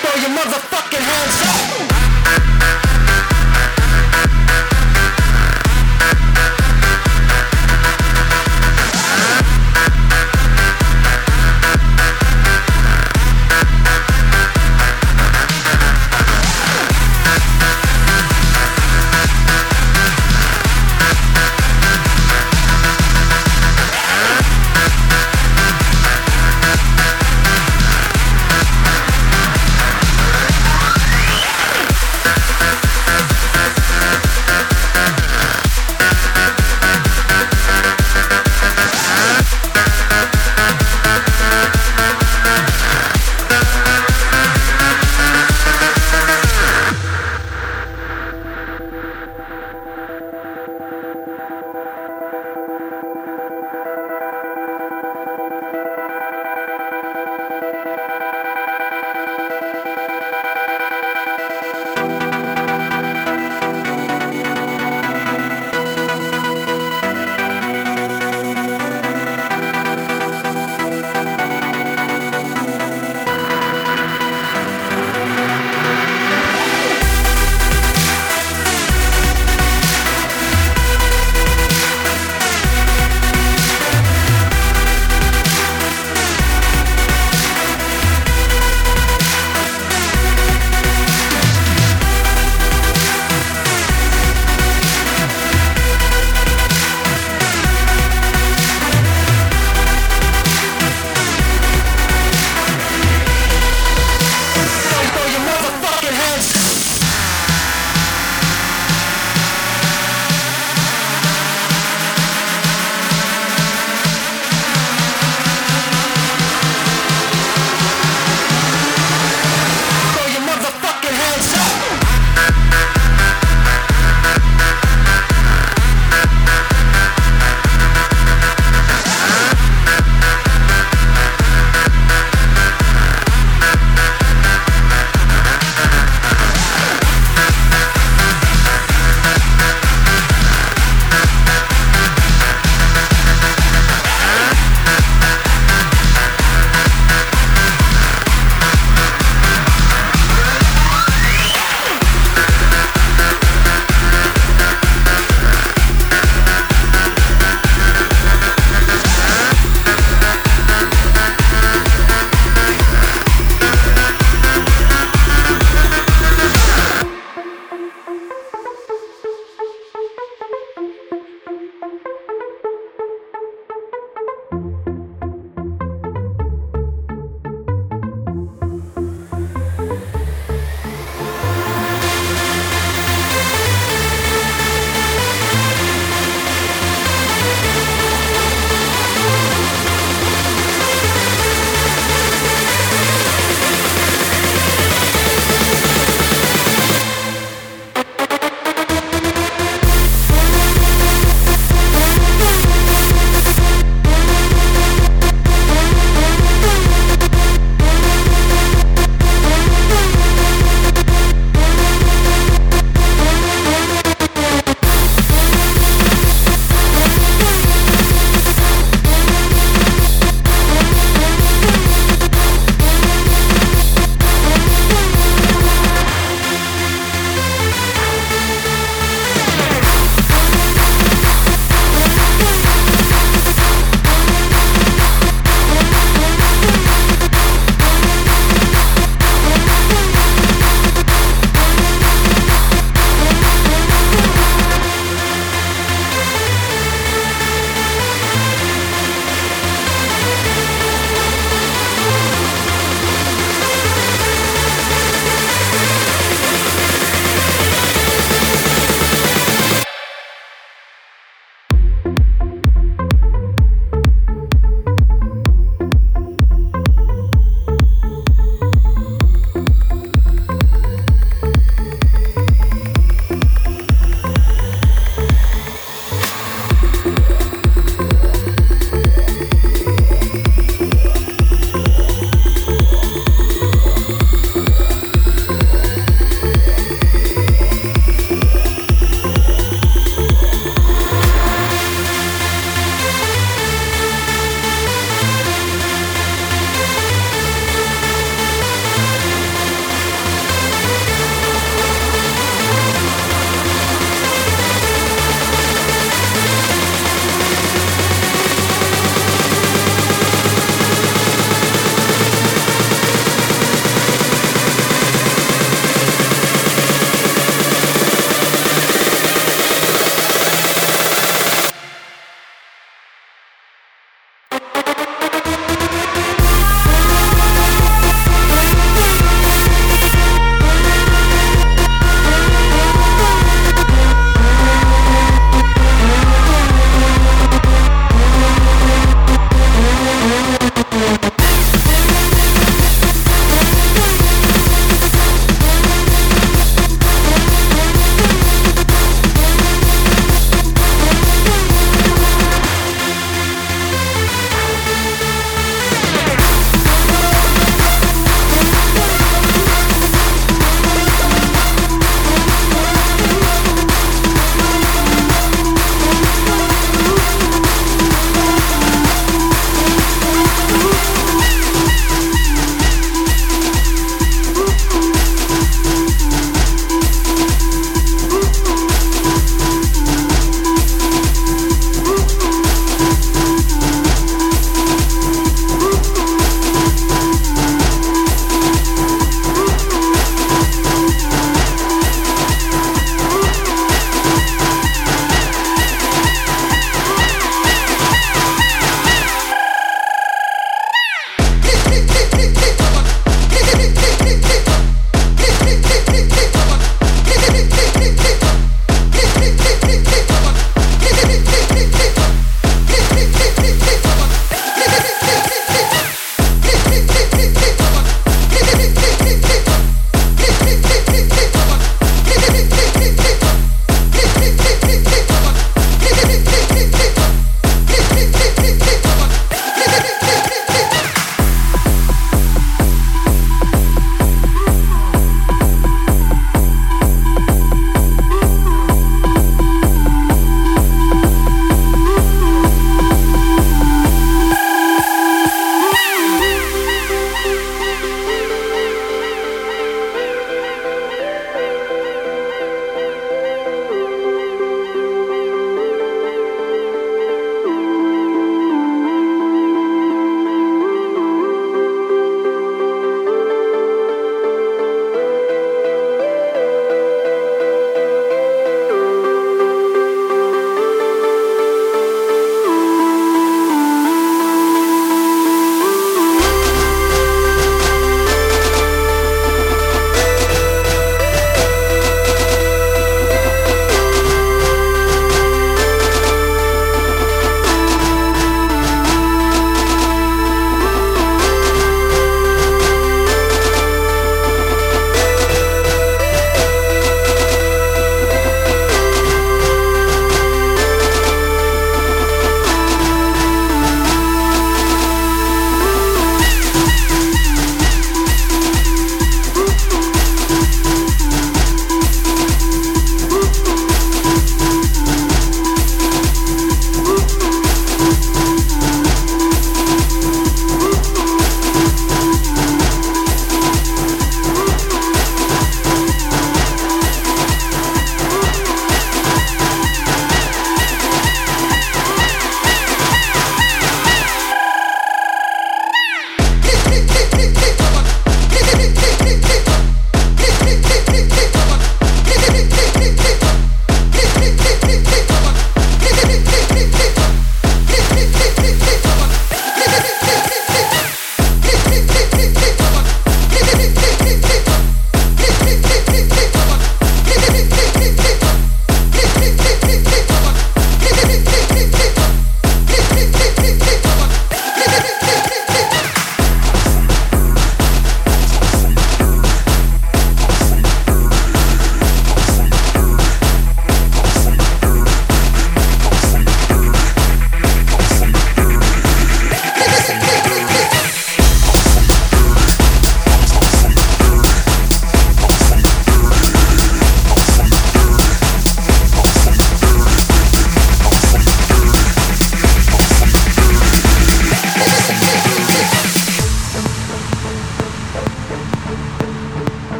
throw your motherfucking hands up.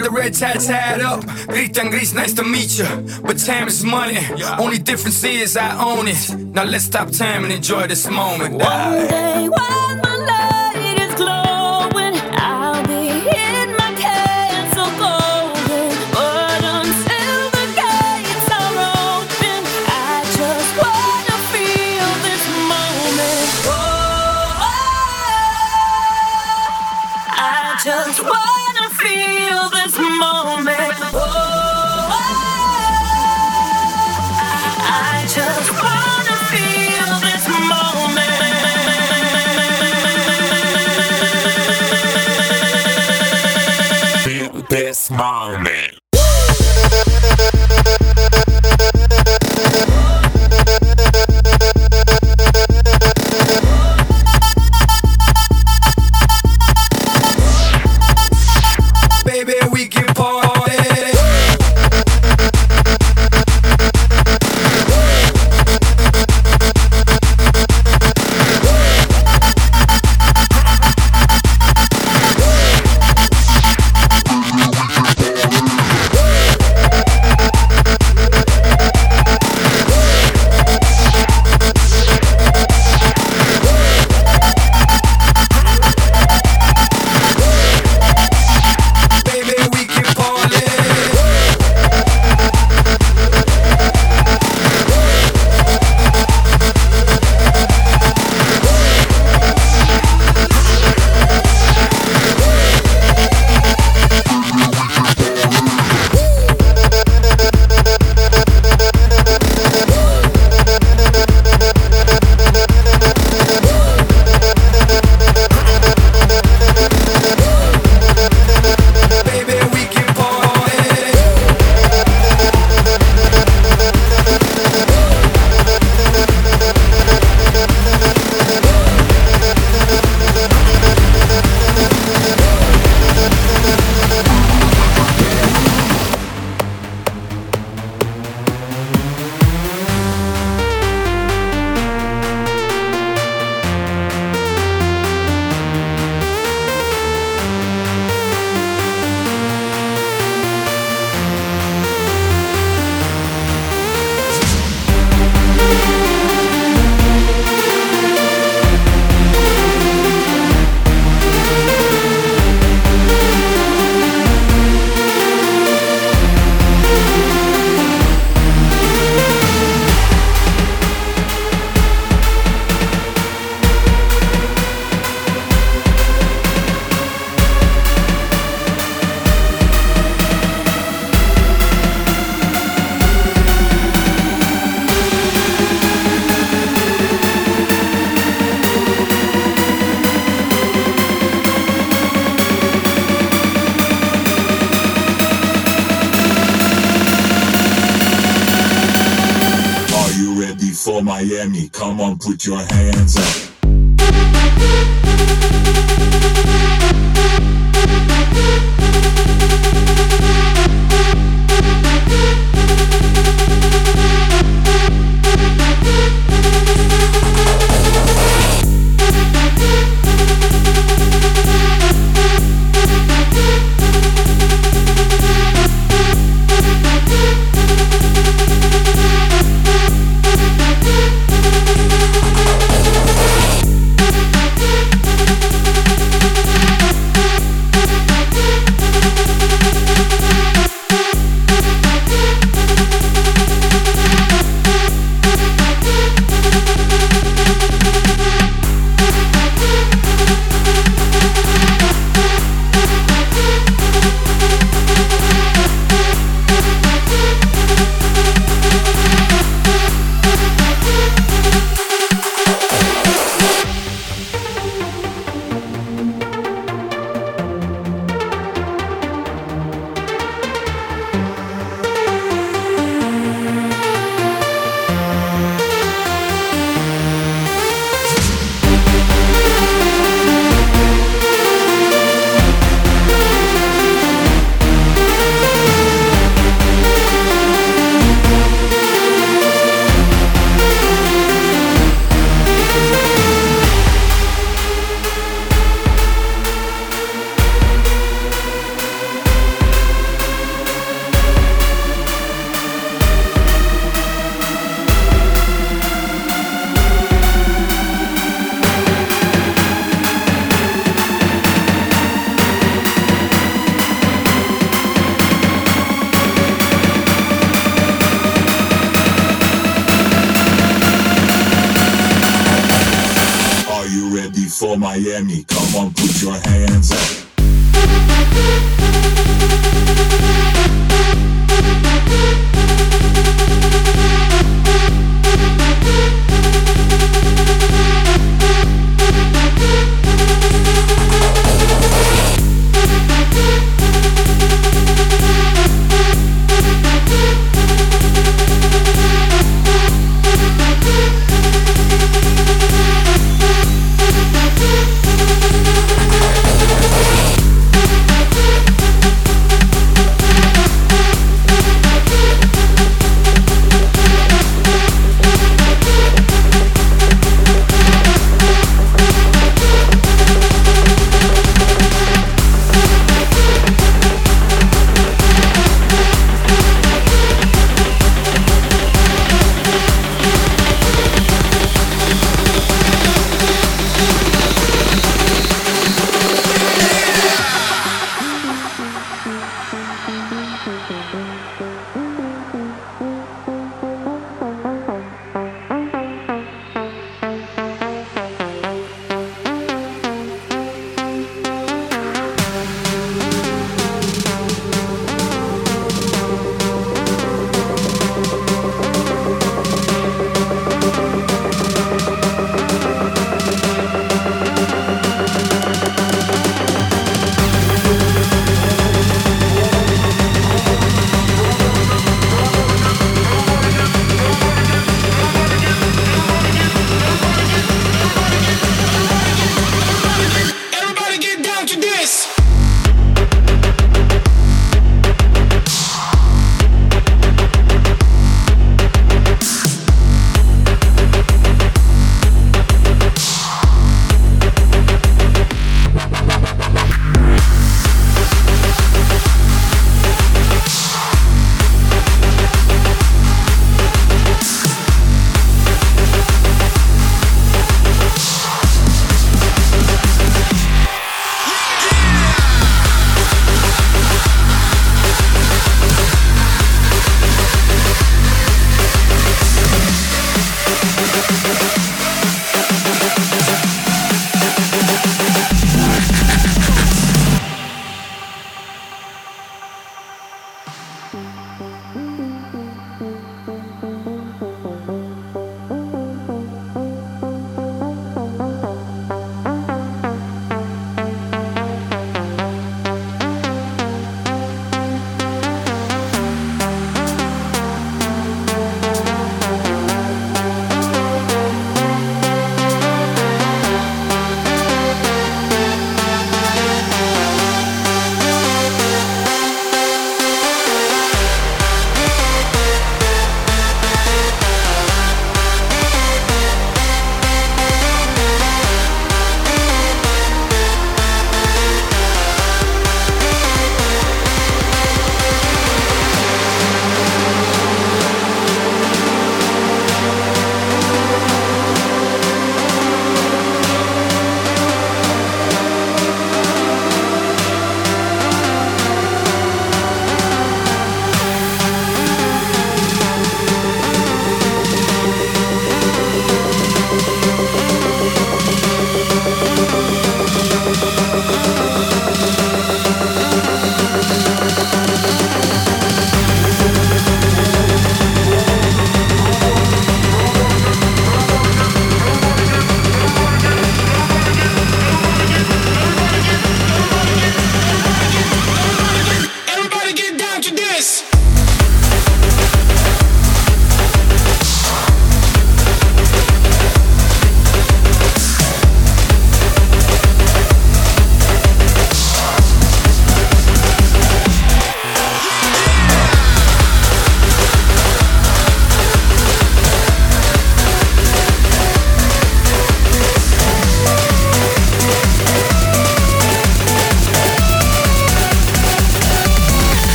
With the red tie tied up. Gritan Gris, nice to meet you. But time is money, only difference is I own it. Now let's stop time and enjoy this moment. One day, when your hands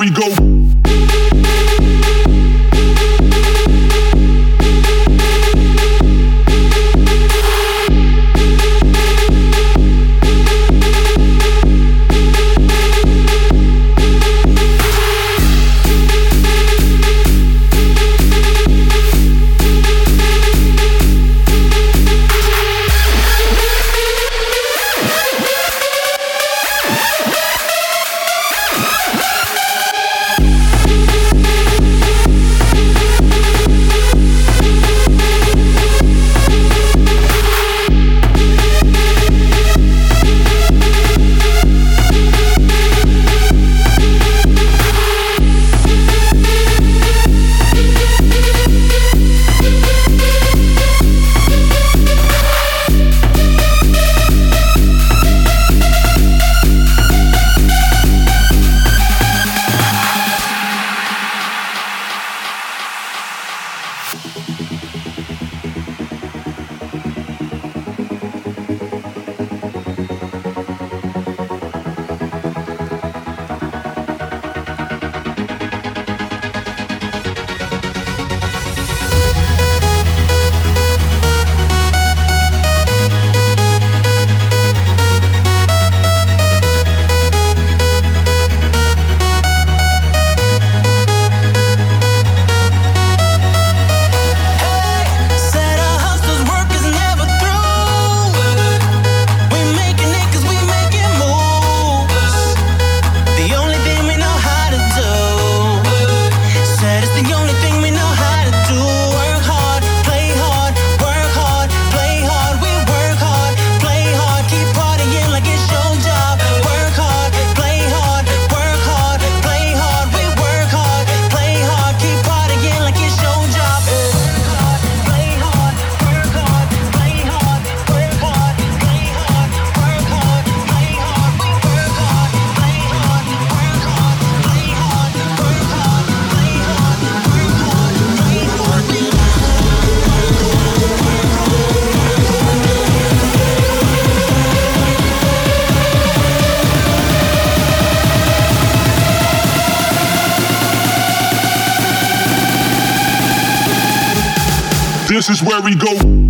we go. Is where we go.